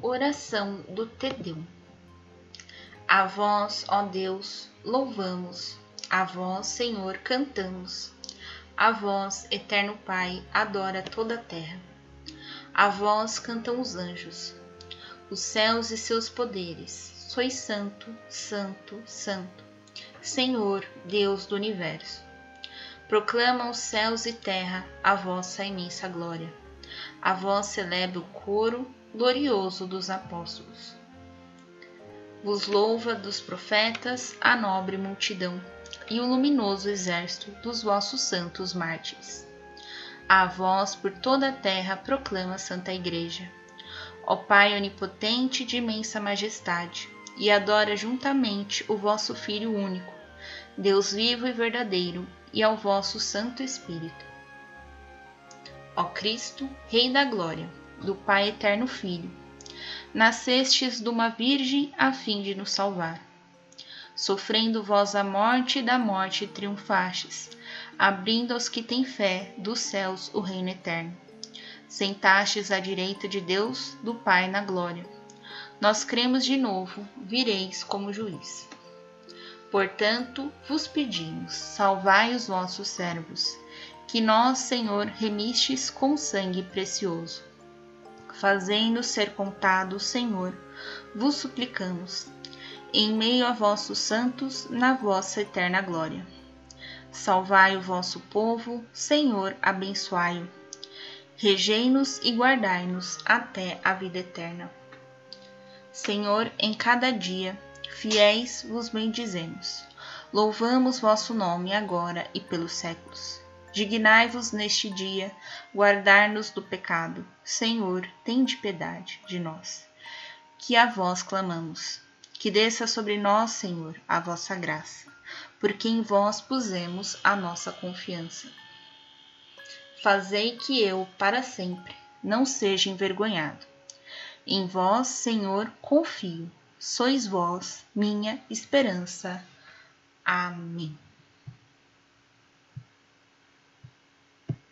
Oração do Tedeu. A vós, ó Deus, louvamos, a vós, Senhor, cantamos. A vós, eterno Pai, adora toda a terra. A vós cantam os anjos, os céus e seus poderes. Sois santo, santo, santo, Senhor, Deus do universo. Proclamam os céus e terra a vossa imensa glória. A vós celebra o coro glorioso dos apóstolos. Vos louva dos profetas a nobre multidão e o luminoso exército dos vossos santos mártires. A vós por toda a terra proclama a Santa Igreja. Ó Pai onipotente de imensa majestade, e adora juntamente o vosso Filho único, Deus vivo e verdadeiro, e ao vosso Santo Espírito. Ó Cristo, Rei da Glória, do Pai Eterno Filho. Nascestes de uma Virgem a fim de nos salvar. Sofrendo vós a morte da morte triunfastes, abrindo aos que têm fé dos céus o reino eterno. Sentastes à direita de Deus, do Pai na glória. Nós cremos de novo, vireis como juiz. Portanto, vos pedimos, salvai os vossos servos, que nós, Senhor, remistes com sangue precioso fazendo ser contado, Senhor, vos suplicamos, em meio a vossos santos, na vossa eterna glória. Salvai o vosso povo, Senhor, abençoai-o. Regei-nos e guardai-nos até a vida eterna. Senhor, em cada dia, fiéis vos bendizemos. Louvamos vosso nome agora e pelos séculos. Dignai-vos neste dia guardar-nos do pecado. Senhor, tende piedade de nós, que a vós clamamos. Que desça sobre nós, Senhor, a vossa graça, porque em vós pusemos a nossa confiança. Fazei que eu, para sempre, não seja envergonhado. Em vós, Senhor, confio. Sois vós minha esperança. Amém.